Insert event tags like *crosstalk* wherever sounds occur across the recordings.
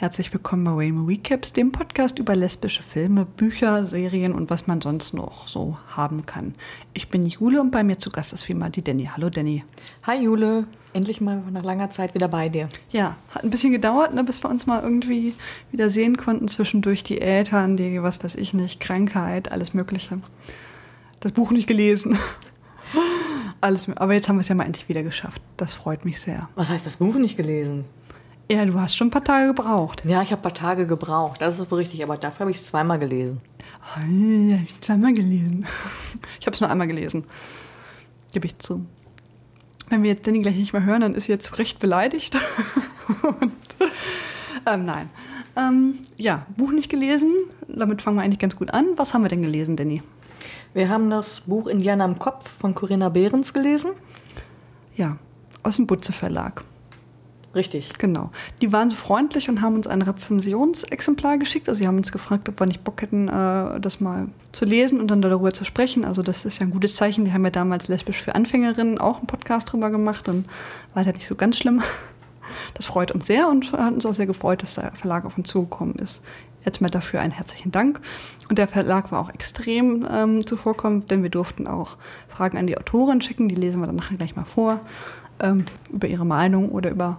Herzlich willkommen bei Waymo Recaps, dem Podcast über lesbische Filme, Bücher, Serien und was man sonst noch so haben kann. Ich bin Jule und bei mir zu Gast ist wie immer die Danny. Hallo Danny. Hi Jule, endlich mal nach langer Zeit wieder bei dir. Ja, hat ein bisschen gedauert, ne, bis wir uns mal irgendwie wieder sehen konnten. Zwischendurch die Eltern, die, was weiß ich nicht, Krankheit, alles Mögliche. Das Buch nicht gelesen. *laughs* alles, aber jetzt haben wir es ja mal endlich wieder geschafft. Das freut mich sehr. Was heißt das Buch nicht gelesen? Ja, du hast schon ein paar Tage gebraucht. Ja, ich habe ein paar Tage gebraucht, das ist wohl richtig, aber dafür habe ich es zweimal gelesen. Oh, habe ich zweimal gelesen. *laughs* Ich habe es nur einmal gelesen. Gebe ich zu. Wenn wir jetzt Danny gleich nicht mehr hören, dann ist sie jetzt recht beleidigt. *laughs* Und, ähm, nein. Ähm, ja, Buch nicht gelesen. Damit fangen wir eigentlich ganz gut an. Was haben wir denn gelesen, Danny? Wir haben das Buch Indianer im Kopf von Corinna Behrens gelesen. Ja, aus dem Butze Verlag. Richtig. Genau. Die waren so freundlich und haben uns ein Rezensionsexemplar geschickt. Also sie haben uns gefragt, ob wir nicht Bock hätten, äh, das mal zu lesen und dann darüber zu sprechen. Also das ist ja ein gutes Zeichen. Die haben ja damals lesbisch für Anfängerinnen auch einen Podcast drüber gemacht und war halt nicht so ganz schlimm. *laughs* Das freut uns sehr und hat uns auch sehr gefreut, dass der Verlag auf uns zugekommen ist. Jetzt mal dafür einen herzlichen Dank. Und der Verlag war auch extrem ähm, zuvorkommend, denn wir durften auch Fragen an die Autorin schicken. Die lesen wir dann nachher gleich mal vor. Ähm, über ihre Meinung oder über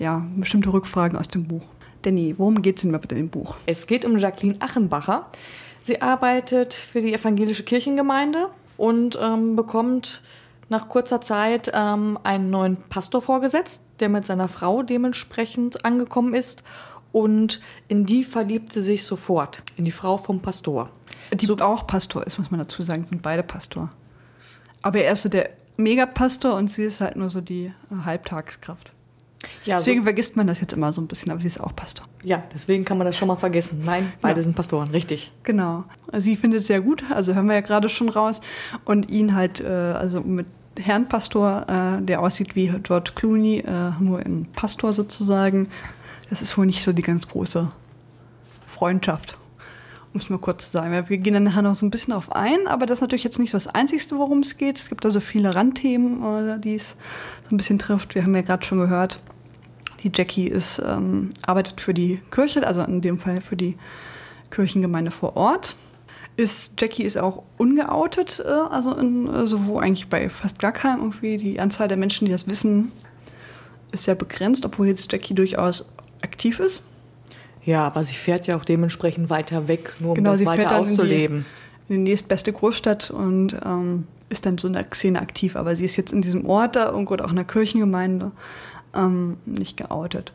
ja, bestimmte Rückfragen aus dem Buch. Danny, worum geht es denn bitte in dem Buch? Es geht um Jacqueline Achenbacher. Sie arbeitet für die evangelische Kirchengemeinde und ähm, bekommt nach kurzer Zeit ähm, einen neuen Pastor vorgesetzt, der mit seiner Frau dementsprechend angekommen ist. Und in die verliebt sie sich sofort, in die Frau vom Pastor. Die so, auch Pastor ist, muss man dazu sagen, sind beide Pastor. Aber er ist so der Megapastor und sie ist halt nur so die äh, Halbtagskraft. Ja, deswegen so vergisst man das jetzt immer so ein bisschen, aber sie ist auch Pastor. Ja, deswegen kann man das schon mal vergessen. Nein, beide ja. sind Pastoren, richtig. Genau. Sie findet es sehr gut, also hören wir ja gerade schon raus. Und ihn halt, äh, also mit Herrn Pastor, äh, der aussieht wie George Clooney, äh, nur in Pastor sozusagen. Das ist wohl nicht so die ganz große Freundschaft um es mal kurz zu sagen. Wir gehen dann nachher noch so ein bisschen auf ein, aber das ist natürlich jetzt nicht das Einzige, worum es geht. Es gibt also viele Randthemen, äh, die es so ein bisschen trifft. Wir haben ja gerade schon gehört, die Jackie ist, ähm, arbeitet für die Kirche, also in dem Fall für die Kirchengemeinde vor Ort. Ist, Jackie ist auch ungeoutet, äh, also, in, also wo eigentlich bei fast gar keinem irgendwie die Anzahl der Menschen, die das wissen, ist sehr begrenzt, obwohl jetzt Jackie durchaus aktiv ist. Ja, aber sie fährt ja auch dementsprechend weiter weg, nur um genau, das weiter auszuleben. In die, in die nächstbeste Großstadt und ähm, ist dann so in der Szene aktiv. Aber sie ist jetzt in diesem Ort da irgendwo auch in der Kirchengemeinde ähm, nicht geoutet.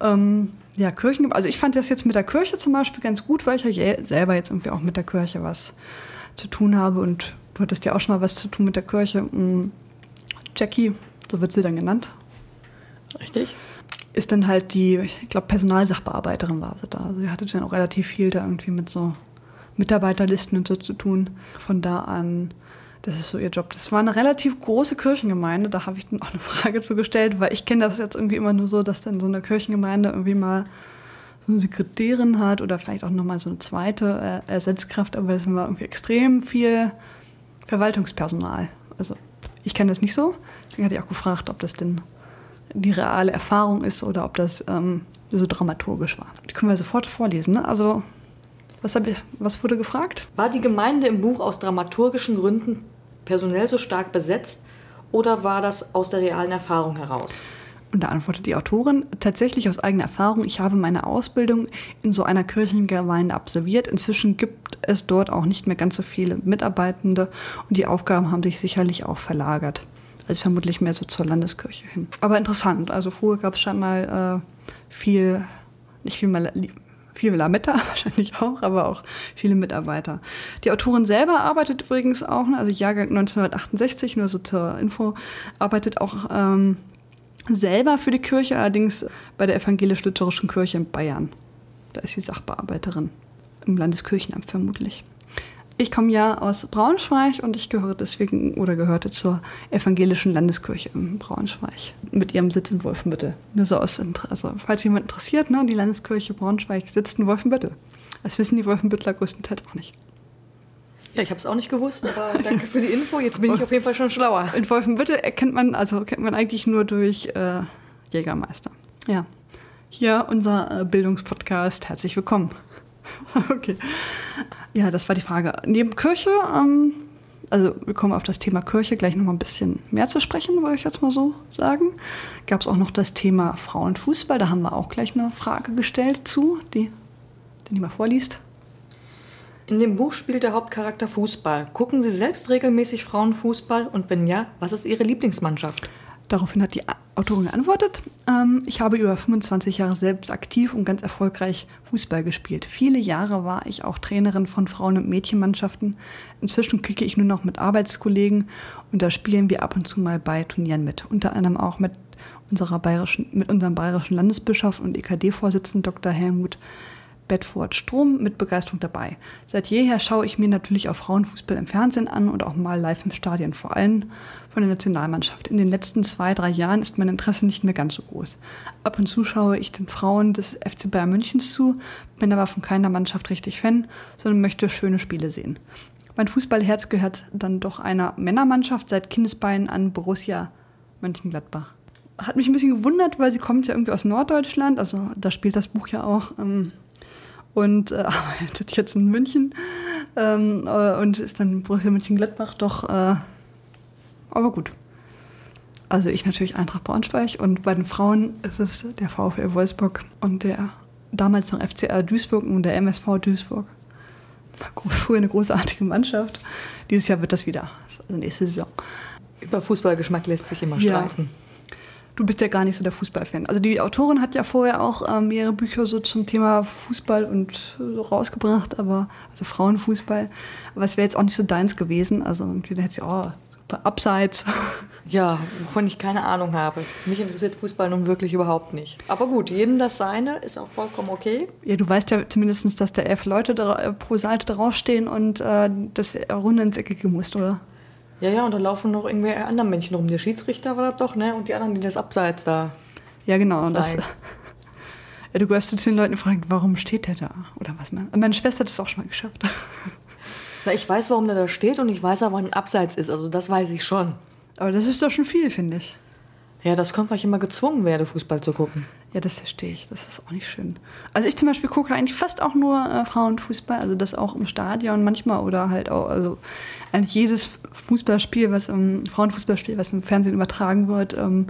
Ähm, ja, Kirchen, also ich fand das jetzt mit der Kirche zum Beispiel ganz gut, weil ich ja selber jetzt irgendwie auch mit der Kirche was zu tun habe und du hattest ja auch schon mal was zu tun mit der Kirche. Mm, Jackie, so wird sie dann genannt. Richtig ist dann halt die, ich glaube, Personalsachbearbeiterin war sie da. Also sie hatte dann auch relativ viel da irgendwie mit so Mitarbeiterlisten und so zu tun. Von da an, das ist so ihr Job. Das war eine relativ große Kirchengemeinde, da habe ich dann auch eine Frage zugestellt, weil ich kenne das jetzt irgendwie immer nur so, dass dann so eine Kirchengemeinde irgendwie mal so eine Sekretärin hat oder vielleicht auch nochmal so eine zweite äh, Ersatzkraft, aber das war irgendwie extrem viel Verwaltungspersonal. Also ich kenne das nicht so. Deswegen hatte ich auch gefragt, ob das denn die reale Erfahrung ist oder ob das ähm, so dramaturgisch war. Die können wir sofort vorlesen. Ne? Also, was, ich, was wurde gefragt? War die Gemeinde im Buch aus dramaturgischen Gründen personell so stark besetzt oder war das aus der realen Erfahrung heraus? Und da antwortet die Autorin, tatsächlich aus eigener Erfahrung, ich habe meine Ausbildung in so einer Kirchengemeinde absolviert. Inzwischen gibt es dort auch nicht mehr ganz so viele Mitarbeitende und die Aufgaben haben sich sicherlich auch verlagert also vermutlich mehr so zur Landeskirche hin. Aber interessant, also früher gab es schon mal äh, viel, nicht viel mal viel Lametta *laughs* wahrscheinlich auch, aber auch viele Mitarbeiter. Die Autorin selber arbeitet übrigens auch, ne, also Jahrgang 1968, nur so zur Info, arbeitet auch ähm, selber für die Kirche, allerdings bei der evangelisch-lutherischen Kirche in Bayern. Da ist sie Sachbearbeiterin im Landeskirchenamt vermutlich. Ich komme ja aus Braunschweig und ich gehöre deswegen oder gehörte zur evangelischen Landeskirche in Braunschweig mit ihrem Sitz in Wolfenbüttel. Nur so aus also, falls jemand interessiert, ne, die Landeskirche Braunschweig sitzt in Wolfenbüttel. Das wissen die Wolfenbüttler größtenteils auch nicht. Ja, ich habe es auch nicht gewusst, aber danke für die Info. Jetzt bin ich auf jeden Fall schon schlauer. In Wolfenbüttel erkennt man, also kennt man eigentlich nur durch äh, Jägermeister. Ja. Hier unser äh, Bildungspodcast. Herzlich willkommen. *laughs* okay. Ja, das war die Frage. Neben Kirche, ähm, also wir kommen auf das Thema Kirche gleich noch mal ein bisschen mehr zu sprechen, wollte ich jetzt mal so sagen. Gab es auch noch das Thema Frauenfußball. Da haben wir auch gleich eine Frage gestellt zu, die, die mal vorliest. In dem Buch spielt der Hauptcharakter Fußball. Gucken Sie selbst regelmäßig Frauenfußball und wenn ja, was ist Ihre Lieblingsmannschaft? Daraufhin hat die Autorin geantwortet, ähm, ich habe über 25 Jahre selbst aktiv und ganz erfolgreich Fußball gespielt. Viele Jahre war ich auch Trainerin von Frauen- und Mädchenmannschaften. Inzwischen kicke ich nur noch mit Arbeitskollegen und da spielen wir ab und zu mal bei Turnieren mit. Unter anderem auch mit, unserer bayerischen, mit unserem bayerischen Landesbischof und EKD-Vorsitzenden Dr. Helmut Bedford Strom mit Begeisterung dabei. Seit jeher schaue ich mir natürlich auch Frauenfußball im Fernsehen an und auch mal live im Stadion, vor allem von der Nationalmannschaft. In den letzten zwei, drei Jahren ist mein Interesse nicht mehr ganz so groß. Ab und zu schaue ich den Frauen des FC Bayern Münchens zu, bin aber von keiner Mannschaft richtig Fan, sondern möchte schöne Spiele sehen. Mein Fußballherz gehört dann doch einer Männermannschaft seit Kindesbeinen an Borussia Mönchengladbach. Hat mich ein bisschen gewundert, weil sie kommt ja irgendwie aus Norddeutschland, also da spielt das Buch ja auch. Ähm, und äh, *laughs* arbeitet jetzt in München ähm, äh, und ist dann Borussia Mönchengladbach doch, äh, aber gut. Also ich natürlich Eintracht Braunschweig und bei den Frauen ist es der VfL Wolfsburg und der damals noch FCR Duisburg und der MSV Duisburg. *laughs* Früher eine großartige Mannschaft. Dieses Jahr wird das wieder, also nächste Saison. Über Fußballgeschmack lässt sich immer streiten. Ja du bist ja gar nicht so der Fußballfan. Also die Autorin hat ja vorher auch ähm, mehrere Bücher so zum Thema Fußball und so rausgebracht, aber also Frauenfußball. Aber es wäre jetzt auch nicht so deins gewesen. Also irgendwie hätte sie oh, abseits. *laughs* Ja, wovon ich keine Ahnung habe. Mich interessiert Fußball nun wirklich überhaupt nicht. Aber gut, jedem das seine ist auch vollkommen okay. Ja, du weißt ja zumindest, dass da elf Leute da, pro Seite draufstehen und äh, das Runde ins Eckige muss, oder? Ja, ja, und da laufen noch irgendwie andere Männchen rum. Der Schiedsrichter war das doch, ne? Und die anderen, die das Abseits da. Ja, genau. Und das, *laughs* ja, du gehörst zu den Leuten, die fragen, warum steht der da? Oder was man. Meine Schwester hat das auch schon mal geschafft. *laughs* Na, ich weiß, warum der da steht und ich weiß auch, wann ein Abseits ist. Also das weiß ich schon. Aber das ist doch schon viel, finde ich. Ja, das kommt, weil ich immer gezwungen werde, Fußball zu gucken. Ja, das verstehe ich. Das ist auch nicht schön. Also ich zum Beispiel gucke eigentlich fast auch nur äh, Frauenfußball, also das auch im Stadion manchmal oder halt auch, also eigentlich jedes Fußballspiel, was im Frauenfußballspiel, was im Fernsehen übertragen wird, ähm,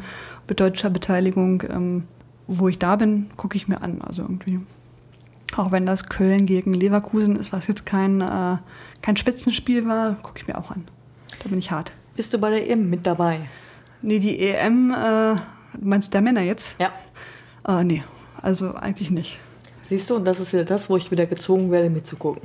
mit deutscher Beteiligung, ähm, wo ich da bin, gucke ich mir an. Also irgendwie. Auch wenn das Köln gegen Leverkusen ist, was jetzt kein, äh, kein Spitzenspiel war, gucke ich mir auch an. Da bin ich hart. Bist du bei der EM mit dabei? Nee, die EM, äh, meinst du der Männer jetzt? Ja. Äh, nee, also eigentlich nicht. Siehst du, und das ist wieder das, wo ich wieder gezwungen werde, mitzugucken.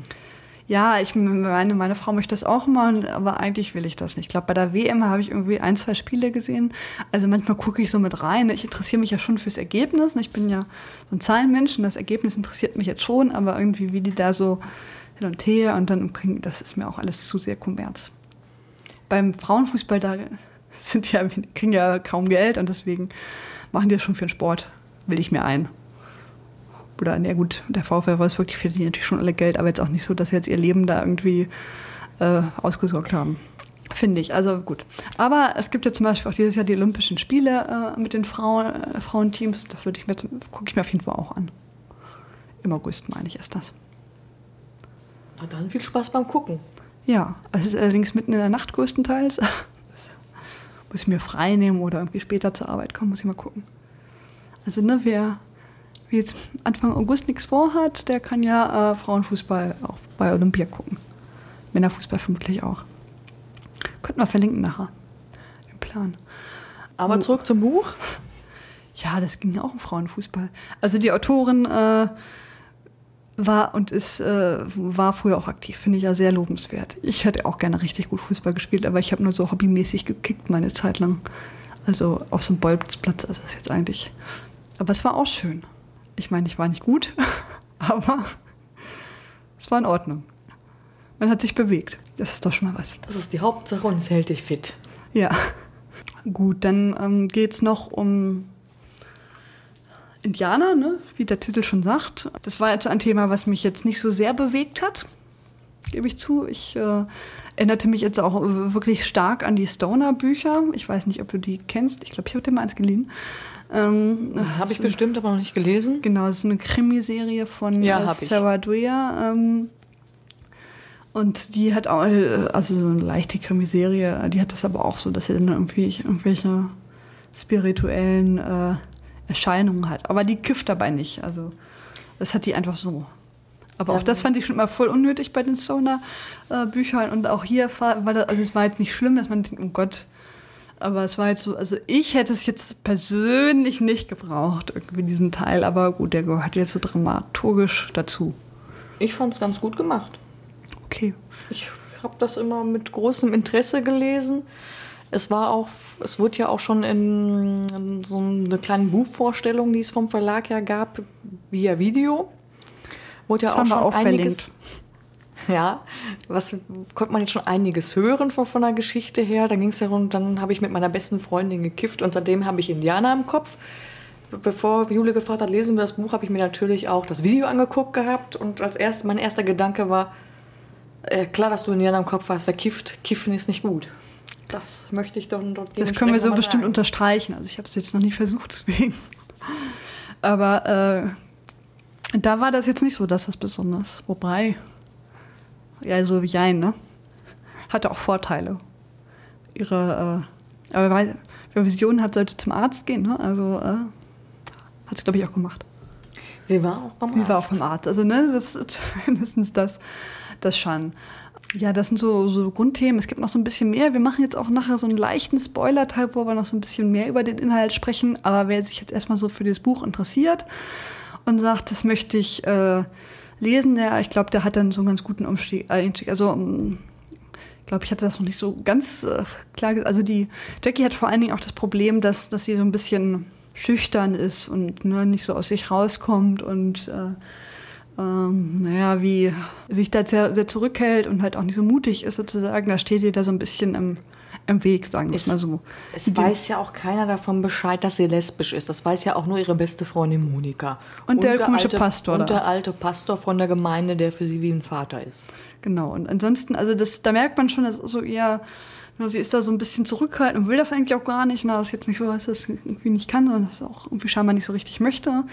Ja, ich meine, meine Frau möchte das auch machen, aber eigentlich will ich das nicht. Ich glaube, bei der WM habe ich irgendwie ein, zwei Spiele gesehen. Also manchmal gucke ich so mit rein. Ich interessiere mich ja schon fürs Ergebnis. Ich bin ja so ein Zahlenmensch und das Ergebnis interessiert mich jetzt schon, aber irgendwie, wie die da so hin und her und dann kriegen, das ist mir auch alles zu sehr Kommerz. Beim Frauenfußball, da sind ja, kriegen ja kaum Geld und deswegen machen die das schon für den Sport will ich mir ein. Oder, na gut, der VfL Wolfsburg, die verdienen natürlich schon alle Geld, aber jetzt auch nicht so, dass sie jetzt ihr Leben da irgendwie äh, ausgesorgt haben. Finde ich. Also gut. Aber es gibt ja zum Beispiel auch dieses Jahr die Olympischen Spiele äh, mit den Frauen, äh, Frauenteams. Das würde ich mir gucke ich mir auf jeden Fall auch an. Im August, meine ich, ist das. Na dann viel Spaß beim Gucken. Ja, es ist allerdings mitten in der Nacht größtenteils. *laughs* muss ich mir frei nehmen oder irgendwie später zur Arbeit kommen, muss ich mal gucken. Also ne, wer, wer jetzt Anfang August nichts vorhat, der kann ja äh, Frauenfußball auch bei Olympia gucken. Männerfußball vermutlich auch. Könnten wir verlinken nachher. Im Plan. Aber zurück zum Buch. Ja, das ging auch um Frauenfußball. Also die Autorin äh, war und ist, äh, war früher auch aktiv. Finde ich ja sehr lobenswert. Ich hätte auch gerne richtig gut Fußball gespielt, aber ich habe nur so hobbymäßig gekickt meine Zeit lang. Also auf so einem Bolzplatz. Also das ist jetzt eigentlich aber es war auch schön. Ich meine, ich war nicht gut, *laughs* aber es war in Ordnung. Man hat sich bewegt. Das ist doch schon mal was. Das ist die Hauptsache und es hält dich fit. Ja. Gut, dann ähm, geht es noch um Indianer, ne? wie der Titel schon sagt. Das war jetzt ein Thema, was mich jetzt nicht so sehr bewegt hat, gebe ich zu. Ich äh, erinnerte mich jetzt auch wirklich stark an die Stoner-Bücher. Ich weiß nicht, ob du die kennst. Ich glaube, ich habe dir mal eins geliehen. Ähm, Habe ich bestimmt, aber noch nicht gelesen. Genau, es ist eine Krimiserie von Ja, äh. Sarah Dwyer. Ähm, und die hat auch, äh, also so eine leichte Krimiserie, die hat das aber auch so, dass sie dann irgendwie irgendwelche spirituellen äh, Erscheinungen hat. Aber die kifft dabei nicht. Also das hat die einfach so. Aber Ja. auch das fand ich schon immer voll unnötig bei den Stoner-Büchern. Und auch hier war war das, also es war jetzt nicht schlimm, dass man denkt, oh Gott. Aber es war jetzt so, also ich hätte es jetzt persönlich nicht gebraucht, irgendwie diesen Teil. Aber gut, der gehört jetzt so dramaturgisch dazu. Ich fand es ganz gut gemacht. Okay. Ich habe das immer mit großem Interesse gelesen. Es war auch, es wurde ja auch schon in, in so eine kleine Buchvorstellung, die es vom Verlag her gab, via Video. Wurde ja Das auch schon einiges. verlinkt. Ja, was konnte man jetzt schon einiges hören von, von der Geschichte her. Dann ging es ja rund, dann habe ich mit meiner besten Freundin gekifft und seitdem habe ich Indianer im Kopf. Bevor Jule gefragt hat, lesen wir das Buch, habe ich mir natürlich auch das Video angeguckt gehabt und als erst, mein erster Gedanke war, äh, klar, dass du Indianer im Kopf hast, wer kifft, kiffen ist nicht gut. Das möchte ich doch dort Das können wir so bestimmt sagen. unterstreichen. Also ich habe es jetzt noch nie versucht, deswegen. Aber äh, da war das jetzt nicht so, dass das besonders. Wobei, ja, so wie Jein, ne? Hatte auch Vorteile. Ihre, äh, aber weil, wer Visionen hat, sollte zum Arzt gehen, ne? Also äh, hat sie, glaube ich, auch gemacht. Sie war auch beim Die war auch Arzt. vom Arzt. Also, ne, das ist *laughs* mindestens das, das schon. Ja, das sind so, so Grundthemen. Es gibt noch so ein bisschen mehr. Wir machen jetzt auch nachher so einen leichten Spoiler-Teil, wo wir noch so ein bisschen mehr über den Inhalt sprechen. Aber wer sich jetzt erstmal so für das Buch interessiert und sagt, das möchte ich äh, lesen, der, ich glaube, der hat dann so einen ganz guten Umstieg, Einstieg. Also, ähm, ich glaube, ich hatte das noch nicht so ganz äh, klar. ge- Also die Jackie hat vor allen Dingen auch das Problem, dass, dass sie so ein bisschen schüchtern ist und ne, nicht so aus sich rauskommt und äh, ähm, naja, wie sich da sehr, sehr zurückhält und halt auch nicht so mutig ist sozusagen. Da steht ihr da so ein bisschen im, im Weg, sagen wir es mal so. Es weiß ja auch keiner davon Bescheid, dass sie lesbisch ist. Das weiß ja auch nur ihre beste Freundin Monika. Und der komische Pastor Und der alte Pastor von der Gemeinde, der für sie wie ein Vater ist. Genau. Und ansonsten, also das, da merkt man schon, das ist so eher, sie ist da so ein bisschen zurückhaltend und will das eigentlich auch gar nicht. Na, das ist jetzt nicht so, dass das irgendwie nicht kann, sondern das auch irgendwie scheinbar nicht so richtig möchte.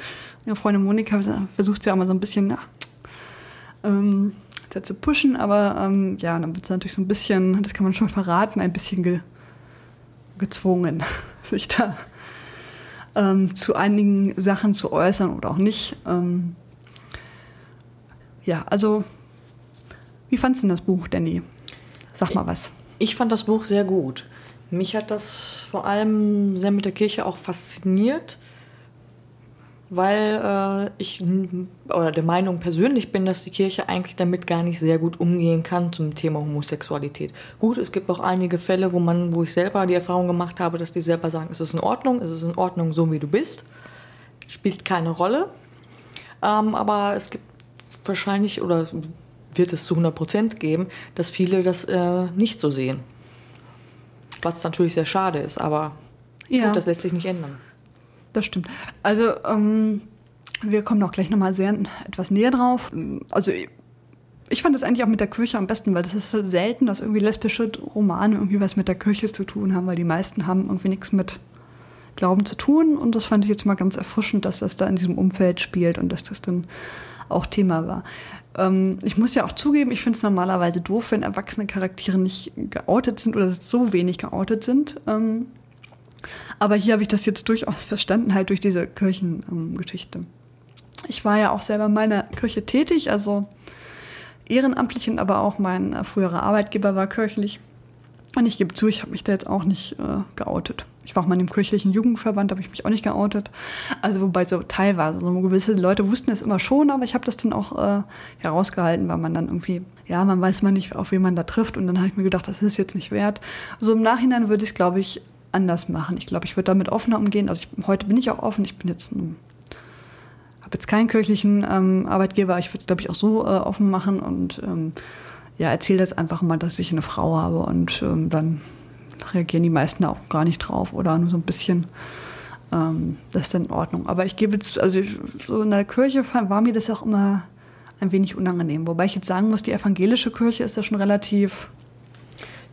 Ihre Freundin Monika versucht sie auch mal so ein bisschen, na, ähm, zu pushen, aber ähm, ja, dann wird sie natürlich so ein bisschen, das kann man schon verraten, ein bisschen ge gezwungen, *laughs* sich da ähm, zu einigen Sachen zu äußern oder auch nicht. Ähm, ja, also wie fandst du denn das Buch, Danny? Sag mal was. Ich fand das Buch sehr gut. Mich hat das vor allem sehr mit der Kirche auch fasziniert, weil äh, ich oder der Meinung persönlich bin, dass die Kirche eigentlich damit gar nicht sehr gut umgehen kann zum Thema Homosexualität. Gut, es gibt auch einige Fälle, wo man, wo ich selber die Erfahrung gemacht habe, dass die selber sagen, es ist in Ordnung, es ist in Ordnung, so wie du bist, spielt keine Rolle. Ähm, aber es gibt wahrscheinlich oder wird es zu 100 Prozent geben, dass viele das äh, nicht so sehen. Was natürlich sehr schade ist, aber Ja. gut, das lässt sich nicht ändern. Das stimmt. Also, ähm, wir kommen auch gleich nochmal sehr etwas näher drauf. Also, ich fand das eigentlich auch mit der Kirche am besten, weil das ist so selten, dass irgendwie lesbische Romane irgendwie was mit der Kirche zu tun haben, weil die meisten haben irgendwie nichts mit Glauben zu tun. Und das fand ich jetzt mal ganz erfrischend, dass das da in diesem Umfeld spielt und dass das dann auch Thema war. Ähm, ich muss ja auch zugeben, ich finde es normalerweise doof, wenn erwachsene Charaktere nicht geoutet sind oder so wenig geoutet sind. Ähm, aber hier habe ich das jetzt durchaus verstanden, halt durch diese Kirchengeschichte. ich war ja auch selber in meiner Kirche tätig, also ehrenamtlich, und aber auch mein früherer Arbeitgeber war kirchlich. Und ich gebe zu, ich habe mich da jetzt auch nicht äh, geoutet. Ich war auch mal in dem kirchlichen Jugendverband, habe ich mich auch nicht geoutet. Also wobei so teilweise, so gewisse Leute wussten es immer schon, aber ich habe das dann auch äh, herausgehalten, weil man dann irgendwie, ja, man weiß man nicht, auf wen man da trifft. Und dann habe ich mir gedacht, das ist jetzt nicht wert. So im Nachhinein würde ich es, glaube ich, anders machen. Ich glaube, ich würde damit offener umgehen. Also ich, heute bin ich auch offen. Ich bin jetzt habe jetzt keinen kirchlichen ähm, Arbeitgeber, ich würde es, glaube ich, auch so äh, offen machen und ähm, ja, erzähle das einfach mal, dass ich eine Frau habe und ähm, dann reagieren die meisten auch gar nicht drauf oder nur so ein bisschen. Ähm, das ist dann in Ordnung. Aber ich gebe jetzt, also ich, so in der Kirche war mir das auch immer ein wenig unangenehm. Wobei ich jetzt sagen muss, die evangelische Kirche ist ja schon relativ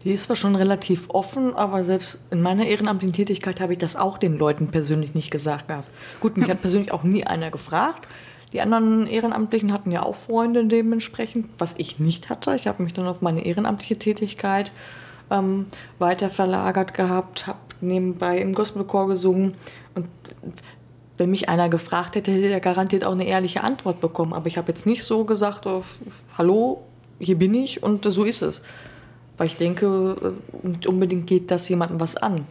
Die ist zwar schon relativ offen, aber selbst in meiner ehrenamtlichen Tätigkeit habe ich das auch den Leuten persönlich nicht gesagt gehabt. Gut, mich hat persönlich auch nie einer gefragt. Die anderen Ehrenamtlichen hatten ja auch Freunde dementsprechend, was ich nicht hatte. Ich habe mich dann auf meine ehrenamtliche Tätigkeit ähm, weiter verlagert gehabt, habe nebenbei im Gospelchor gesungen und wenn mich einer gefragt hätte, hätte er garantiert auch eine ehrliche Antwort bekommen. Aber ich habe jetzt nicht so gesagt, oh, hallo, hier bin ich und so ist es. Weil ich denke, äh, unbedingt geht das jemandem was an.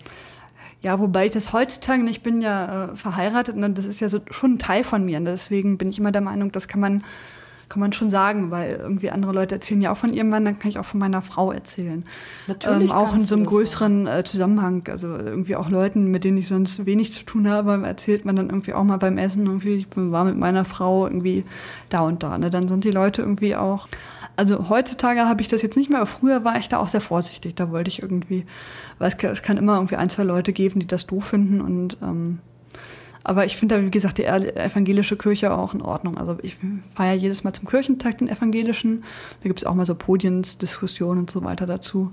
Ja, wobei ich das heutzutage, ich bin ja äh, verheiratet und das ist ja so schon ein Teil von mir. Und deswegen bin ich immer der Meinung, das kann man, kann man schon sagen, weil irgendwie andere Leute erzählen ja auch von ihrem Mann, dann kann ich auch von meiner Frau erzählen. Natürlich. Ähm, auch in so einem größeren äh, Zusammenhang. Also irgendwie auch Leuten, mit denen ich sonst wenig zu tun habe, erzählt man dann irgendwie auch mal beim Essen, irgendwie, ich war mit meiner Frau irgendwie da und da. Ne? Dann sind die Leute irgendwie auch also heutzutage habe ich das jetzt nicht mehr, aber früher war ich da auch sehr vorsichtig. Da wollte ich irgendwie, weil es kann, es kann immer irgendwie ein, zwei Leute geben, die das doof finden und ähm, aber ich finde da, wie gesagt, die evangelische Kirche auch in Ordnung. Also ich feiere jedes Mal zum Kirchentag den evangelischen. Da gibt es auch mal so Podiensdiskussionen und so weiter dazu.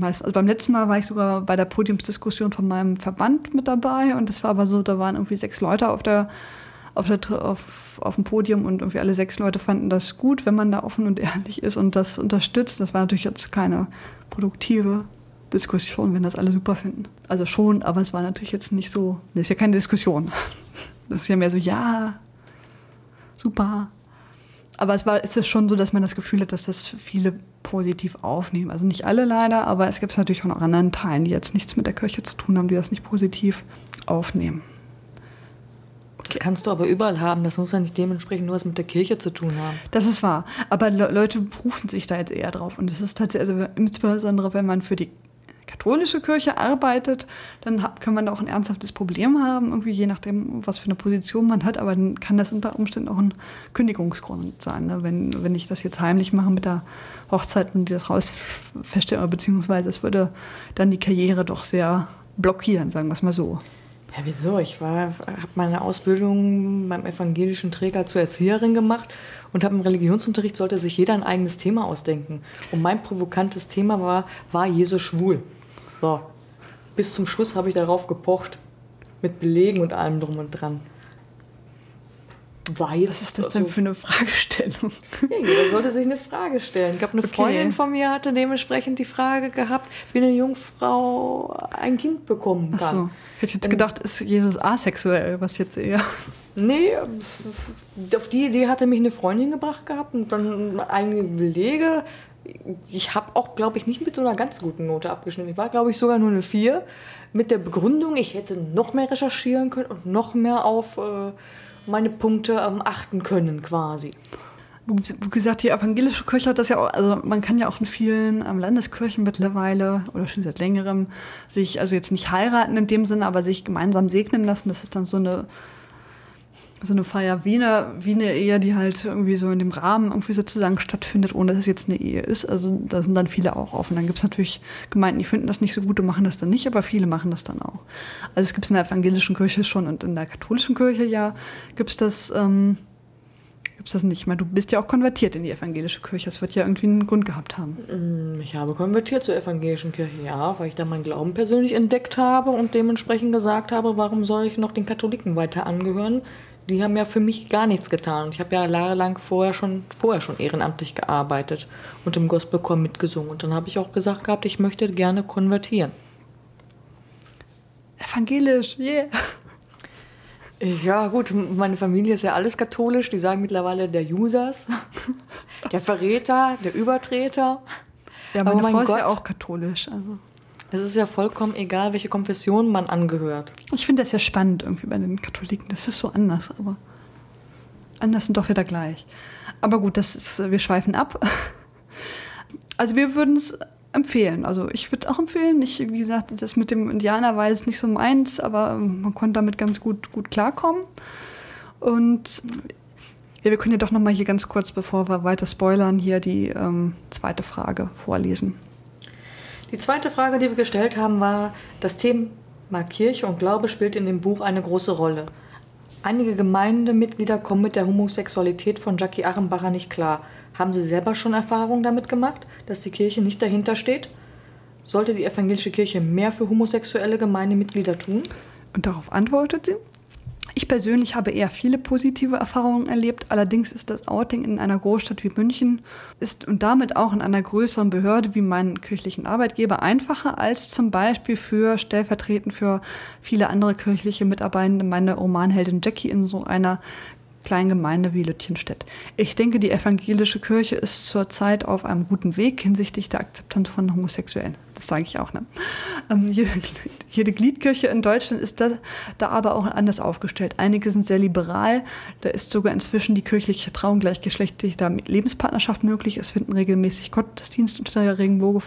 Also beim letzten Mal war ich sogar bei der Podiumsdiskussion von meinem Verband mit dabei und das war aber so, da waren irgendwie sechs Leute auf der auf, der, auf, auf dem Podium und irgendwie alle sechs Leute fanden das gut, wenn man da offen und ehrlich ist und das unterstützt. Das war natürlich jetzt keine produktive Diskussion, wenn das alle super finden. Also schon, aber es war natürlich jetzt nicht so, das ist ja keine Diskussion. *laughs* Das ist ja mehr so, ja, super. Aber es war, ist es schon so, dass man das Gefühl hat, dass das viele positiv aufnehmen. Also nicht alle leider, aber es gibt es natürlich auch noch anderen Teilen, die jetzt nichts mit der Kirche zu tun haben, die das nicht positiv aufnehmen. Das kannst du aber überall haben. Das muss ja nicht dementsprechend nur was mit der Kirche zu tun haben. Das ist wahr. Aber Le Leute berufen sich da jetzt eher drauf. Und das ist tatsächlich, also insbesondere wenn man für die katholische Kirche arbeitet, dann hat, kann man da auch ein ernsthaftes Problem haben, irgendwie je nachdem, was für eine Position man hat. Aber dann kann das unter Umständen auch ein Kündigungsgrund sein. Ne? Wenn, wenn ich das jetzt heimlich mache mit der Hochzeit und die das raus feststelle, beziehungsweise es würde dann die Karriere doch sehr blockieren, sagen wir es mal so. Ja, wieso? Ich habe meine Ausbildung beim evangelischen Träger zur Erzieherin gemacht und habe im Religionsunterricht sollte sich jeder ein eigenes Thema ausdenken. Und mein provokantes Thema war, war Jesus schwul? So. Bis zum Schluss habe ich darauf gepocht. Mit Belegen und allem drum und dran. Weil, Was ist das denn also, für eine Fragestellung? Ja, jeder sollte sich eine Frage stellen. Ich glaube, eine okay. Freundin von mir hatte dementsprechend die Frage gehabt, wie eine Jungfrau ein Kind bekommen kann. Ach so. Ich hätte jetzt gedacht, ist Jesus asexuell, was jetzt eher. Nee, auf die Idee hatte mich eine Freundin gebracht gehabt und dann einige Belege. Ich habe auch, glaube ich, nicht mit so einer ganz guten Note abgeschnitten. Ich war, glaube ich, sogar nur eine 4. Mit der Begründung, ich hätte noch mehr recherchieren können und noch mehr auf. Äh, meine Punkte ähm, achten können quasi. Wie gesagt, die evangelische Kirche hat das ja auch, also man kann ja auch in vielen ähm, Landeskirchen mittlerweile oder schon seit längerem sich, also jetzt nicht heiraten in dem Sinne, aber sich gemeinsam segnen lassen. Das ist dann so eine so eine Feier wie eine, wie eine Ehe, die halt irgendwie so in dem Rahmen irgendwie sozusagen stattfindet, ohne dass es jetzt eine Ehe ist. Also da sind dann viele auch offen. Dann gibt es natürlich Gemeinden, die finden das nicht so gut und machen das dann nicht, aber viele machen das dann auch. Also es gibt es in der evangelischen Kirche schon und in der katholischen Kirche ja gibt es das, ähm, das nicht. Ich meine, du bist ja auch konvertiert in die evangelische Kirche. Das wird ja irgendwie einen Grund gehabt haben. Mm, ich habe konvertiert zur evangelischen Kirche, ja, weil ich da meinen Glauben persönlich entdeckt habe und dementsprechend gesagt habe, warum soll ich noch den Katholiken weiter angehören? Die haben ja für mich gar nichts getan. Und ich habe ja jahrelang vorher schon, vorher schon ehrenamtlich gearbeitet und im Gospelchor mitgesungen. Und dann habe ich auch gesagt gehabt, ich möchte gerne konvertieren. Evangelisch, yeah. Ja, gut, meine Familie ist ja alles katholisch. Die sagen mittlerweile der Users, *laughs* der Verräter, der Übertreter. Ja, meine Aber mein Frau Gott, ist ja auch katholisch. Also. Es ist ja vollkommen egal, welche Konfession man angehört. Ich finde das ja spannend irgendwie bei den Katholiken. Das ist so anders, aber anders und doch wieder gleich. Aber gut, das ist, wir schweifen ab. *laughs* Also wir würden es empfehlen. Also ich würde es auch empfehlen. Ich, wie gesagt, das mit dem Indianer war jetzt nicht so meins, aber man konnte damit ganz gut, gut klarkommen. Und ja, wir können ja doch noch mal hier ganz kurz, bevor wir weiter spoilern, hier die ähm, zweite Frage vorlesen. Die zweite Frage, die wir gestellt haben, war, das Thema Kirche und Glaube spielt in dem Buch eine große Rolle. Einige Gemeindemitglieder kommen mit der Homosexualität von Jackie Achenbacher nicht klar. Haben Sie selber schon Erfahrungen damit gemacht, dass die Kirche nicht dahinter steht? Sollte die evangelische Kirche mehr für homosexuelle Gemeindemitglieder tun? Und darauf antwortet sie, ich persönlich habe eher viele positive Erfahrungen erlebt. Allerdings ist das Outing in einer Großstadt wie München ist und damit auch in einer größeren Behörde wie meinen kirchlichen Arbeitgeber einfacher als zum Beispiel für stellvertretend für viele andere kirchliche Mitarbeitende meine Romanheldin Jackie in so einer kleinen Gemeinde wie Lütjenstedt. Ich denke, die evangelische Kirche ist zurzeit auf einem guten Weg hinsichtlich der Akzeptanz von Homosexuellen. Das sage ich auch. Ne? Ähm, jede, jede, Gliedkirche in Deutschland ist da, da aber auch anders aufgestellt. Einige sind sehr liberal. Da ist sogar inzwischen die kirchliche Trauung gleichgeschlechtlicher Lebenspartnerschaft möglich. Es finden regelmäßig Gottesdienste unter der Regenbogen,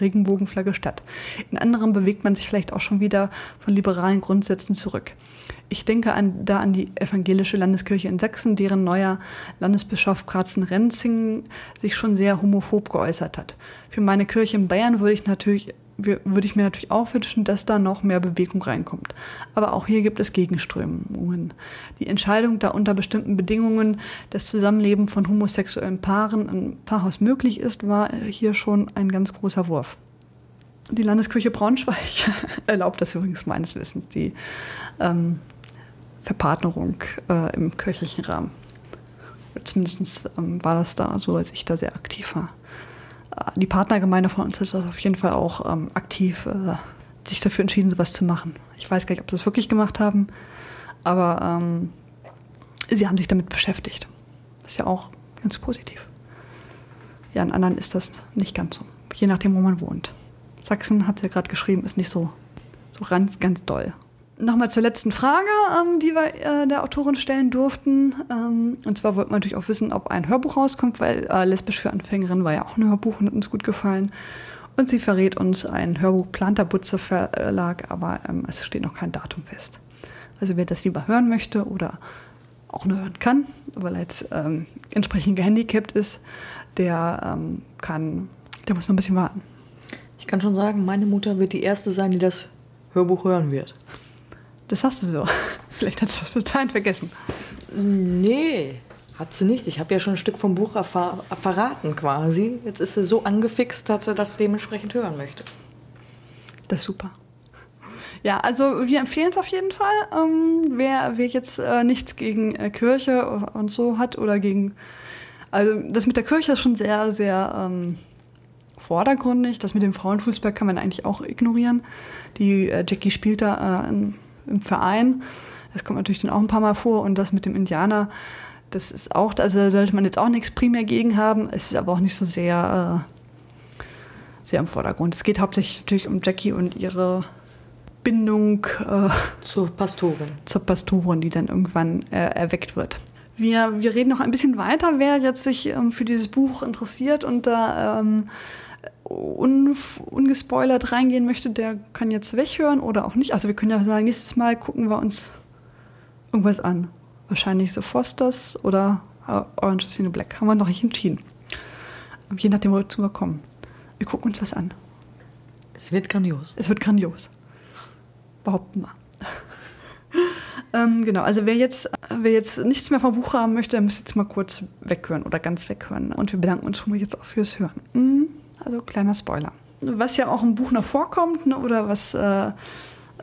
Regenbogenflagge statt. In anderen bewegt man sich vielleicht auch schon wieder von liberalen Grundsätzen zurück. Ich denke an, da an die evangelische Landeskirche in Sachsen, deren neuer Landesbischof Kratzen-Renzing sich schon sehr homophob geäußert hat. Für meine Kirche in Bayern würde ich natürlich würde ich mir natürlich auch wünschen, dass da noch mehr Bewegung reinkommt. Aber auch hier gibt es Gegenströmungen. Die Entscheidung, da unter bestimmten Bedingungen das Zusammenleben von homosexuellen Paaren im Pfarrhaus möglich ist, war hier schon ein ganz großer Wurf. Die Landeskirche Braunschweig *laughs* erlaubt das übrigens meines Wissens, die ähm, Verpartnerung äh, im kirchlichen Rahmen. Zumindest ähm, war das da so, als ich da sehr aktiv war. Die Partnergemeinde von uns hat auf jeden Fall auch ähm, aktiv äh, sich dafür entschieden, sowas zu machen. Ich weiß gar nicht, ob sie es wirklich gemacht haben, aber ähm, sie haben sich damit beschäftigt. Das ist ja auch ganz positiv. Ja, in anderen ist das nicht ganz so. Je nachdem, wo man wohnt. Sachsen hat sie ja gerade geschrieben, ist nicht so, so ganz, ganz doll nochmal zur letzten Frage, ähm, die wir äh, der Autorin stellen durften. Ähm, und zwar wollten wir natürlich auch wissen, ob ein Hörbuch rauskommt, weil äh, Lesbisch für Anfängerinnen war ja auch ein Hörbuch und hat uns gut gefallen. Und sie verrät uns ein Hörbuch Planter Butzer Verlag, aber ähm, es steht noch kein Datum fest. Also wer das lieber hören möchte oder auch nur hören kann, weil er jetzt ähm, entsprechend gehandicapt ist, der ähm, kann, der muss noch ein bisschen warten. Ich kann schon sagen, meine Mutter wird die erste sein, die das Hörbuch hören wird. Das hast du so. *laughs* Vielleicht hast du das bis dahin vergessen. Nee, hat sie nicht. Ich habe ja schon ein Stück vom Buch verraten quasi. Jetzt ist sie so angefixt, dass sie das dementsprechend hören möchte. Das ist super. Ja, also wir empfehlen es auf jeden Fall. Ähm, wer, wer jetzt äh, nichts gegen äh, Kirche und so hat oder gegen. Also das mit der Kirche ist schon sehr, sehr ähm, vordergründig. Das mit dem Frauenfußball kann man eigentlich auch ignorieren. Die äh, Jackie spielt da äh, im Verein. Das kommt natürlich dann auch ein paar Mal vor. Und das mit dem Indianer, das ist auch, also da sollte man jetzt auch nichts primär gegen haben. Es ist aber auch nicht so sehr, äh, sehr im Vordergrund. Es geht hauptsächlich natürlich um Jackie und ihre Bindung äh, zur Pastorin. Zur Pastorin, die dann irgendwann äh, erweckt wird. Wir, wir reden noch ein bisschen weiter, wer jetzt sich ähm, für dieses Buch interessiert und da ähm, un, ungespoilert reingehen möchte, der kann jetzt weghören oder auch nicht. Also wir können ja sagen, nächstes Mal gucken wir uns irgendwas an. Wahrscheinlich so Fosters oder Orange is the New Black. Haben wir noch nicht entschieden. Je nachdem, wozu wir kommen. Wir gucken uns was an. Es wird grandios. Es wird grandios. Behaupten wir. *laughs* ähm, genau, also wer jetzt, wer jetzt nichts mehr vom Buch haben möchte, der muss jetzt mal kurz weghören oder ganz weghören. Und wir bedanken uns schon mal jetzt auch fürs Hören. Mhm. Also kleiner Spoiler. Was ja auch im Buch noch vorkommt, ne, oder was, äh,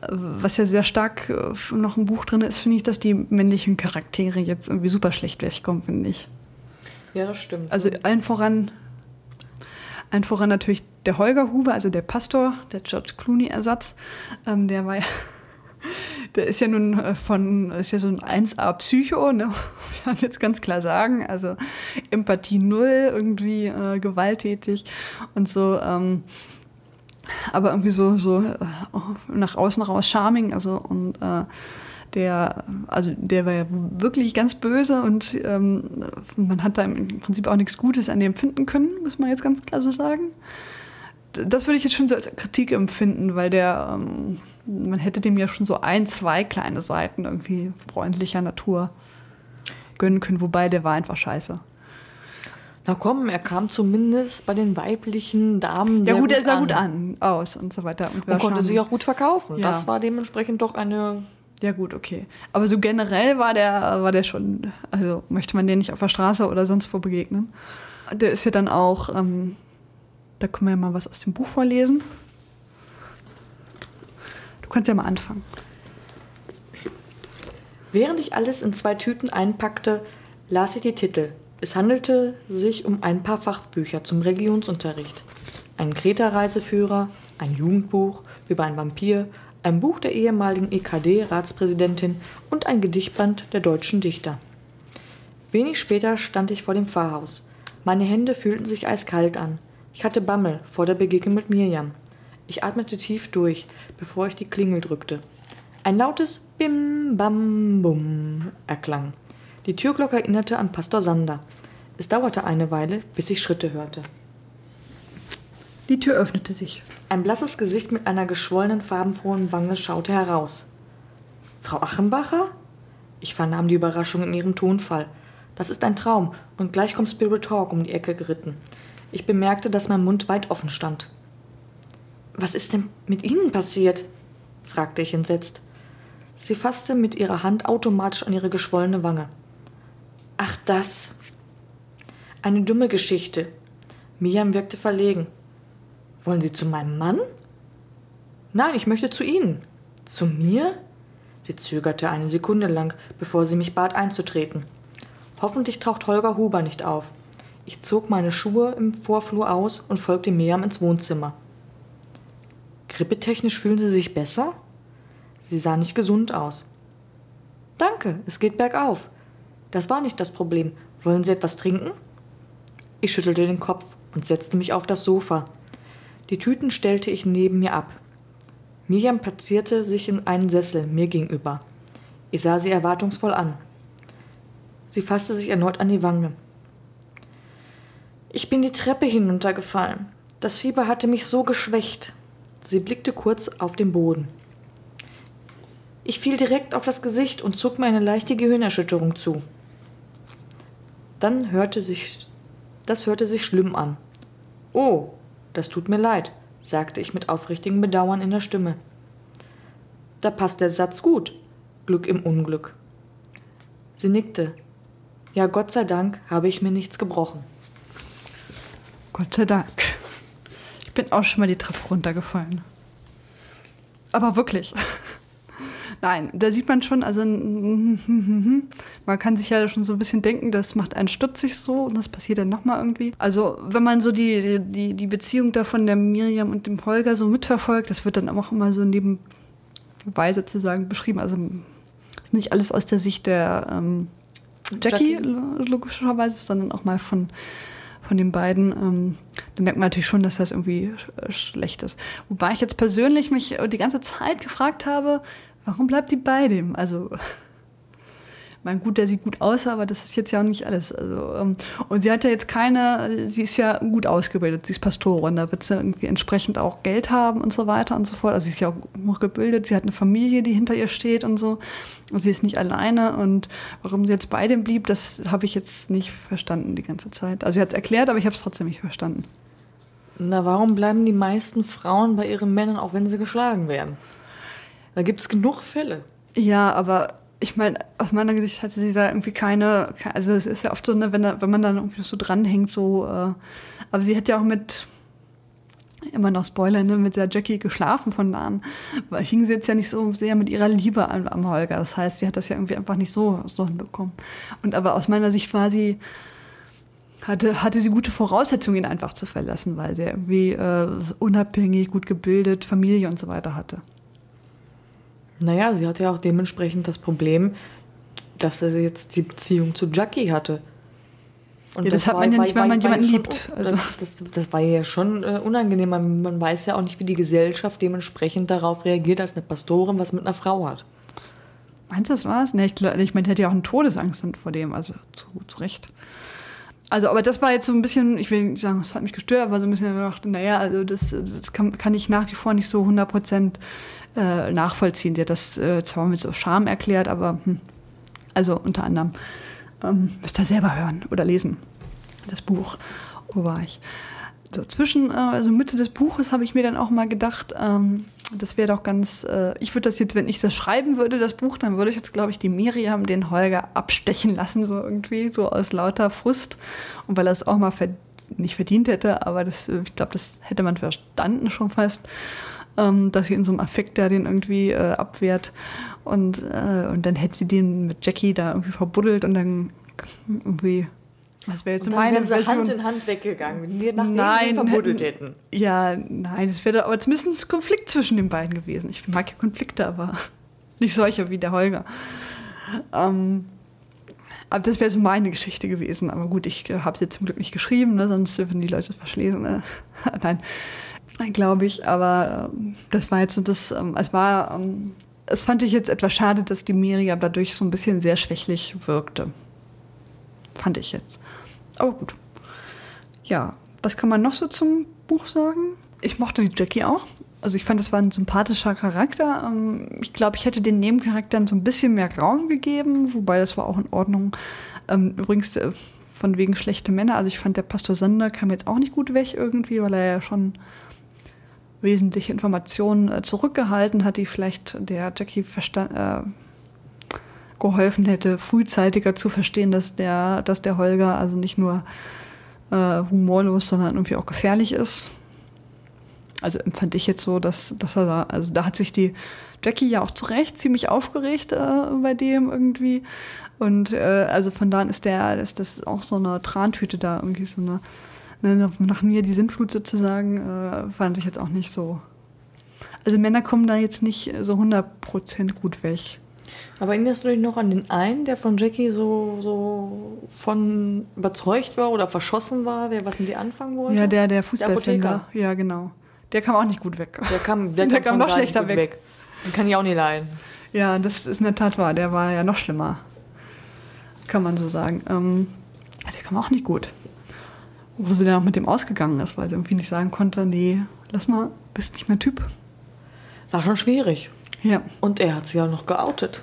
was ja sehr stark äh, noch im Buch drin ist, finde ich, dass die männlichen Charaktere jetzt irgendwie super schlecht wegkommen, finde ich. Ja, das stimmt. Also allen voran, allen voran natürlich der Holger Huber, also der Pastor, der George Clooney-Ersatz. Ähm, der war ja der ist ja nun äh, von, ist ja so ein 1A-Psycho, ne? *laughs* muss man jetzt ganz klar sagen. Also Empathie null, irgendwie äh, gewalttätig und so. Ähm, aber irgendwie so, so äh, nach außen raus charming. Also und äh, der, also der war ja wirklich ganz böse und ähm, man hat da im Prinzip auch nichts Gutes an dem finden können, muss man jetzt ganz klar so sagen. Das würde ich jetzt schon so als Kritik empfinden, weil der ähm, man hätte dem ja schon so ein, zwei kleine Seiten irgendwie freundlicher Natur gönnen können, wobei der war einfach scheiße. Na komm, er kam zumindest bei den weiblichen Damen. Ja, gut, er sah an. gut an aus und so weiter. Und, und konnte sich auch gut verkaufen. Ja. Das war dementsprechend doch eine. Ja, gut, okay. Aber so generell war der, war der schon, also möchte man den nicht auf der Straße oder sonst wo begegnen. Der ist ja dann auch, ähm, Da können wir ja mal was aus dem Buch vorlesen. Du kannst ja mal anfangen. Während ich alles in zwei Tüten einpackte, las ich die Titel. Es handelte sich um ein paar Fachbücher zum Religionsunterricht. Ein Kreta-Reiseführer, ein Jugendbuch über einen Vampir, ein Buch der ehemaligen EKD-Ratspräsidentin und ein Gedichtband der deutschen Dichter. Wenig später stand ich vor dem Pfarrhaus. Meine Hände fühlten sich eiskalt an. Ich hatte Bammel vor der Begegnung mit Mirjam. Ich atmete tief durch, bevor ich die Klingel drückte. Ein lautes Bim Bam Bum erklang. Die Türglocke erinnerte an Pastor Sander. Es dauerte eine Weile, bis ich Schritte hörte. Die Tür öffnete sich. Ein blasses Gesicht mit einer geschwollenen, farbenfrohen Wange schaute heraus. Frau Achenbacher? Ich vernahm die Überraschung in ihrem Tonfall. Das ist ein Traum, und gleich kommt Spirit Talk um die Ecke geritten. Ich bemerkte, dass mein Mund weit offen stand. Was ist denn mit Ihnen passiert? fragte ich entsetzt. Sie fasste mit ihrer Hand automatisch an ihre geschwollene Wange. Ach das. Eine dumme Geschichte. Miam wirkte verlegen. Wollen Sie zu meinem Mann? Nein, ich möchte zu Ihnen. Zu mir? Sie zögerte eine Sekunde lang, bevor sie mich bat einzutreten. Hoffentlich taucht Holger Huber nicht auf. Ich zog meine Schuhe im Vorflur aus und folgte Miriam ins Wohnzimmer. Grippetechnisch fühlen Sie sich besser? Sie sah nicht gesund aus. Danke, es geht bergauf. Das war nicht das Problem. Wollen Sie etwas trinken? Ich schüttelte den Kopf und setzte mich auf das Sofa. Die Tüten stellte ich neben mir ab. Miriam platzierte sich in einen Sessel mir gegenüber. Ich sah sie erwartungsvoll an. Sie fasste sich erneut an die Wange. Ich bin die Treppe hinuntergefallen. Das Fieber hatte mich so geschwächt. Sie blickte kurz auf den Boden. Ich fiel direkt auf das Gesicht und zog mir eine leichte Gehirnerschütterung zu. Dann hörte sich, das hörte sich schlimm an. Oh, das tut mir leid, sagte ich mit aufrichtigem Bedauern in der Stimme. Da passt der Satz gut. Glück im Unglück. Sie nickte. Ja, Gott sei Dank habe ich mir nichts gebrochen. Gott sei Dank. Ich bin auch schon mal die Treppe runtergefallen. Aber wirklich. Nein, da sieht man schon, also man kann sich ja schon so ein bisschen denken, das macht einen stutzig so und das passiert dann nochmal irgendwie. Also wenn man so die, die, die Beziehung da von der Miriam und dem Holger so mitverfolgt, das wird dann auch immer so nebenbei sozusagen beschrieben. Also ist nicht alles aus der Sicht der ähm, Jackie, Jackie, logischerweise, sondern auch mal von von den beiden, ähm, dann merkt man natürlich schon, dass das irgendwie schlecht ist. Wobei ich jetzt persönlich mich die ganze Zeit gefragt habe, Warum bleibt die bei dem? Also, mein gut, der sieht gut aus, aber das ist jetzt ja auch nicht alles. Also, ähm, und sie hat ja jetzt keine, sie ist ja gut ausgebildet, sie ist Pastorin, da wird sie irgendwie entsprechend auch Geld haben und so weiter und so fort. Also sie ist ja auch hochgebildet, sie hat eine Familie, die hinter ihr steht und so. Und sie ist nicht alleine und warum sie jetzt bei dem blieb, das habe ich jetzt nicht verstanden die ganze Zeit. Also sie hat es erklärt, aber ich habe es trotzdem nicht verstanden. Na, warum bleiben die meisten Frauen bei ihren Männern, auch wenn sie geschlagen werden? Da gibt es genug Fälle. Ja, aber ich meine, aus meiner Sicht hatte sie da irgendwie keine, also es ist ja oft so, ne, wenn, da, wenn man dann irgendwie so dranhängt, so, äh, aber sie hat ja auch mit, immer noch Spoiler, ne, mit der Jackie geschlafen von da an, weil hing sie jetzt ja nicht so sehr mit ihrer Liebe am, am Holger. Das heißt, sie hat das ja irgendwie einfach nicht so, so hinbekommen. Und aber aus meiner Sicht war sie, hatte, hatte sie gute Voraussetzungen, ihn einfach zu verlassen, weil sie irgendwie äh, unabhängig, gut gebildet, Familie und so weiter hatte. Naja, sie hatte ja auch dementsprechend das Problem, dass sie jetzt die Beziehung zu Jackie hatte. Und ja, das, das hat man ja nicht, weil man jemanden liebt. Also. Das, das, das, war ja schon äh, unangenehm. Man, man, weiß ja auch nicht, wie die Gesellschaft dementsprechend darauf reagiert, dass eine Pastorin was mit einer Frau hat. Meinst du, das war's? Nee, ich, ich meine, die hätte ja auch eine Todesangst vor dem, also zu, zu Recht. Also, aber das war jetzt so ein bisschen, ich will nicht sagen, es hat mich gestört, aber so ein bisschen gedacht, naja, also das, das kann, kann ich nach wie vor nicht so 100 Prozent äh, nachvollziehen. Sie hat das äh, zwar mit so Charme erklärt, aber hm, also unter anderem ähm, müsst ihr selber hören oder lesen, das Buch. Wo war ich? So zwischen, äh, also Mitte des Buches habe ich mir dann auch mal gedacht, ähm, das wäre doch ganz, äh, ich würde das jetzt, wenn ich das schreiben würde, das Buch, dann würde ich jetzt, glaube ich, die Miriam den Holger abstechen lassen, so irgendwie, so aus lauter Frust. Und weil er es auch mal verdient nicht verdient hätte, aber das, äh, ich glaube, das hätte man verstanden schon fast, ähm, dass sie in so einem Affekt da den irgendwie äh, abwehrt. Und, äh, und dann hätte sie den mit Jackie da irgendwie verbuddelt und dann irgendwie. Das wäre jetzt und dann meine wären sie. Hand in Hand weggegangen, nachdem nein, sie verbuddelt hätten. Ja, nein, es wäre aber zumindest ein Konflikt zwischen den beiden gewesen. Ich mag ja Konflikte, aber *laughs* nicht solche wie der Holger. Ähm, aber das wäre so meine Geschichte gewesen. Aber gut, ich äh, habe sie zum Glück nicht geschrieben, ne? sonst dürfen die Leute es verschließen. Ne? *laughs* Nein, glaube ich. Aber ähm, das war jetzt so das, ähm, es war, ähm, es fand ich jetzt etwas schade, dass die Miriam dadurch so ein bisschen sehr schwächlich wirkte. Fand ich jetzt. Aber gut. Ja, was kann man noch so zum Buch sagen? Ich mochte die Jackie auch also ich fand, das war ein sympathischer Charakter. Ähm, ich glaube, ich hätte den Nebencharakteren so ein bisschen mehr Raum gegeben, wobei das war auch in Ordnung. Ähm, übrigens, äh, von wegen schlechte Männer, also ich fand, der Pastor Sander kam jetzt auch nicht gut weg irgendwie, weil er ja schon wesentliche Informationen äh, zurückgehalten hat, die vielleicht der Jackie äh, geholfen hätte, frühzeitiger zu verstehen, dass der, dass der Holger also nicht nur äh, humorlos, sondern irgendwie auch gefährlich ist also empfand ich jetzt so, dass, dass er da, also da hat sich die Jackie ja auch zu Recht ziemlich aufgeregt äh, bei dem irgendwie. Und äh, also von da an ist der, ist das auch so eine Trantüte da, irgendwie so eine, ne, nach mir die Sintflut sozusagen, äh, fand ich jetzt auch nicht so. Also Männer kommen da jetzt nicht so 100% gut weg. Aber erinnerst du dich noch an den einen, der von Jackie so, so von überzeugt war oder verschossen war, der was mit dir anfangen wollte? Ja, der, der Fußballfänger. Ja, genau. Der kam auch nicht gut weg. Der kam, der, *laughs* der kam, noch schlechter weg. weg. Den kann ich auch nicht leiden. Ja, das ist in der Tat wahr. Der war ja noch schlimmer. Kann man so sagen. Ähm, der kam auch nicht gut. Wo sie dann auch mit dem ausgegangen ist, weil sie irgendwie nicht sagen konnte, nee, lass mal, bist nicht mehr Typ. War schon schwierig. Ja. Und er hat sie auch noch geoutet.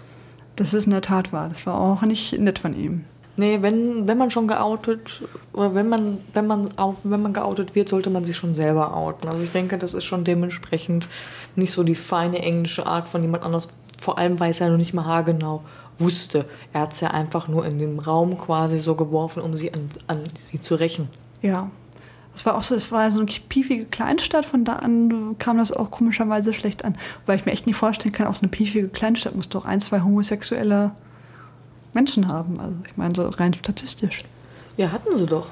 Das ist in der Tat wahr. Das war auch nicht nett von ihm. Nee, wenn, wenn man schon geoutet oder wenn man, wenn man wenn man geoutet wird, sollte man sich schon selber outen. Also ich denke, das ist schon dementsprechend nicht so die feine englische Art von jemand anders. Vor allem, weil es ja noch nicht mal haargenau wusste. Er hat es ja einfach nur in dem Raum quasi so geworfen, um sie an, an sie zu rächen. Ja. Es war auch so, es war so eine piefige Kleinstadt, von da an kam das auch komischerweise schlecht an. Weil ich mir echt nicht vorstellen kann, auch so eine piefige Kleinstadt muss doch ein, zwei homosexuelle Menschen haben. Also ich meine, so rein statistisch. Ja, hatten sie doch.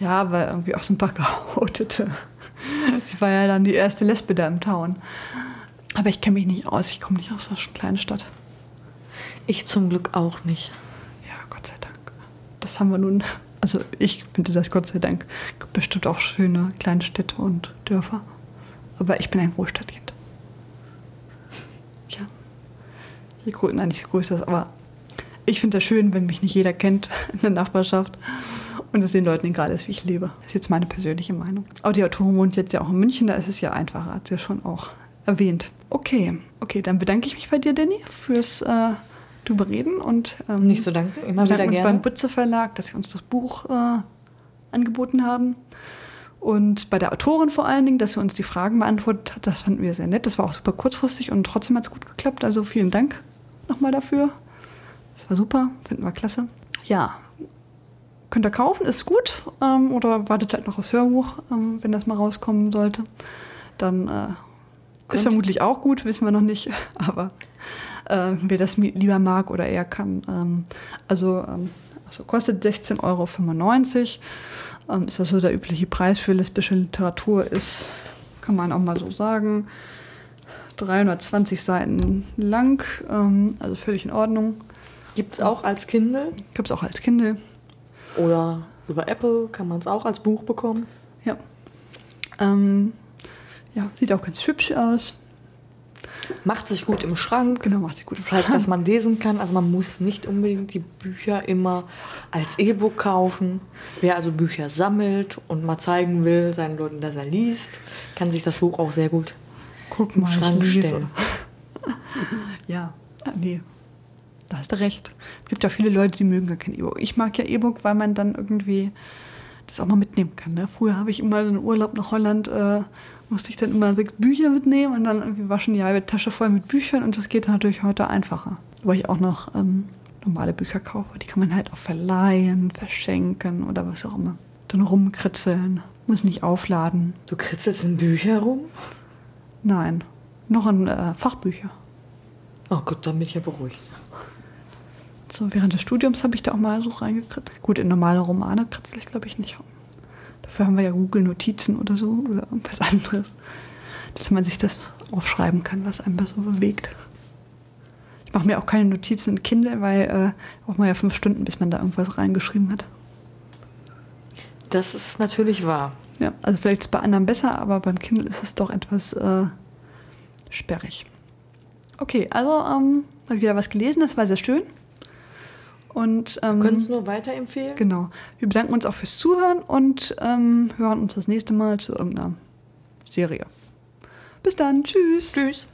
Ja, aber irgendwie auch so ein paar *laughs* geoutete. sie war ja dann die erste Lesbe da im Town. Aber ich kenne mich nicht aus. Ich komme nicht aus einer kleinen Stadt. Ich zum Glück auch nicht. Ja, Gott sei Dank. Das haben wir nun. Also ich finde das Gott sei Dank bestimmt auch schöne kleine Städte und Dörfer. Aber ich bin ein Großstadtkind. Ja. Je größer, nein, nicht größer, aber ich finde das schön, wenn mich nicht jeder kennt *laughs* in der Nachbarschaft und es den Leuten egal ist, wie ich lebe. Das ist jetzt meine persönliche Meinung. Aber die Autorin wohnt jetzt ja auch in München, da ist es ja einfacher, hat sie ja schon auch erwähnt. Okay, okay, dann bedanke ich mich bei dir, Danny, fürs äh, drüber reden und ähm, nicht so danke, immer wieder gerne. uns beim Butze Verlag, dass sie uns das Buch äh, angeboten haben. Und bei der Autorin vor allen Dingen, dass sie uns die Fragen beantwortet hat, das fanden wir sehr nett. Das war auch super kurzfristig und trotzdem hat es gut geklappt. Also vielen Dank nochmal dafür. Das war super, finden wir klasse. Ja, könnt ihr kaufen, ist gut. Ähm, oder wartet halt noch aufs Hörbuch, ähm, wenn das mal rauskommen sollte. Dann äh, ist vermutlich auch gut, wissen wir noch nicht. *laughs* Aber äh, wer das lieber mag oder eher kann. Ähm, also, ähm, also kostet 16,95 Euro. Ähm, ist das so der übliche Preis für lesbische Literatur ist, kann man auch mal so sagen. 320 Seiten lang, ähm, also völlig in Ordnung. Gibt es auch als Kindle? Gibt es auch als Kindle. Oder über Apple kann man es auch als Buch bekommen. Ja. Ähm, ja, sieht auch ganz hübsch aus. Macht sich gut im Schrank. Genau, macht sich gut im Schrank. Zeigt, dass man lesen kann. Also man muss nicht unbedingt die Bücher immer als E-Book kaufen. Wer also Bücher sammelt und mal zeigen will seinen Leuten, dass er liest, kann sich das Buch auch sehr gut Guck im mal, Schrank stellen. *laughs* ja, nee, da hast du recht. Es gibt ja viele Leute, die mögen gar kein E-Book. Ich mag ja E-Book, weil man dann irgendwie das auch mal mitnehmen kann. Ne? Früher habe ich immer einen Urlaub nach Holland, äh, musste ich dann immer sechs Bücher mitnehmen und dann irgendwie war schon die halbe Tasche voll mit Büchern und das geht natürlich heute einfacher. Weil ich auch noch ähm, normale Bücher kaufe. Die kann man halt auch verleihen, verschenken oder was auch immer. dann rumkritzeln. Muss nicht aufladen. Du kritzelst in Bücher rum? Nein, noch in äh, Fachbücher. Oh Gott, dann bin ich ja beruhigt. So, während des Studiums habe ich da auch mal so reingekritzelt. Gut, in normale Romane kritzel ich, glaube ich, nicht. Dafür haben wir ja Google Notizen oder so oder irgendwas anderes. Dass man sich das aufschreiben kann, was einem so bewegt. Ich mache mir auch keine Notizen in Kindle, weil äh, braucht man ja fünf Stunden, bis man da irgendwas reingeschrieben hat. Das ist natürlich wahr. Ja, also vielleicht ist es bei anderen besser, aber beim Kindle ist es doch etwas äh, sperrig. Okay, also ähm, habe ich wieder was gelesen, das war sehr schön. Und, ähm, Können es nur weiterempfehlen? Genau. Wir bedanken uns auch fürs Zuhören und ähm, hören uns das nächste Mal zu irgendeiner Serie. Bis dann. Tschüss. Tschüss.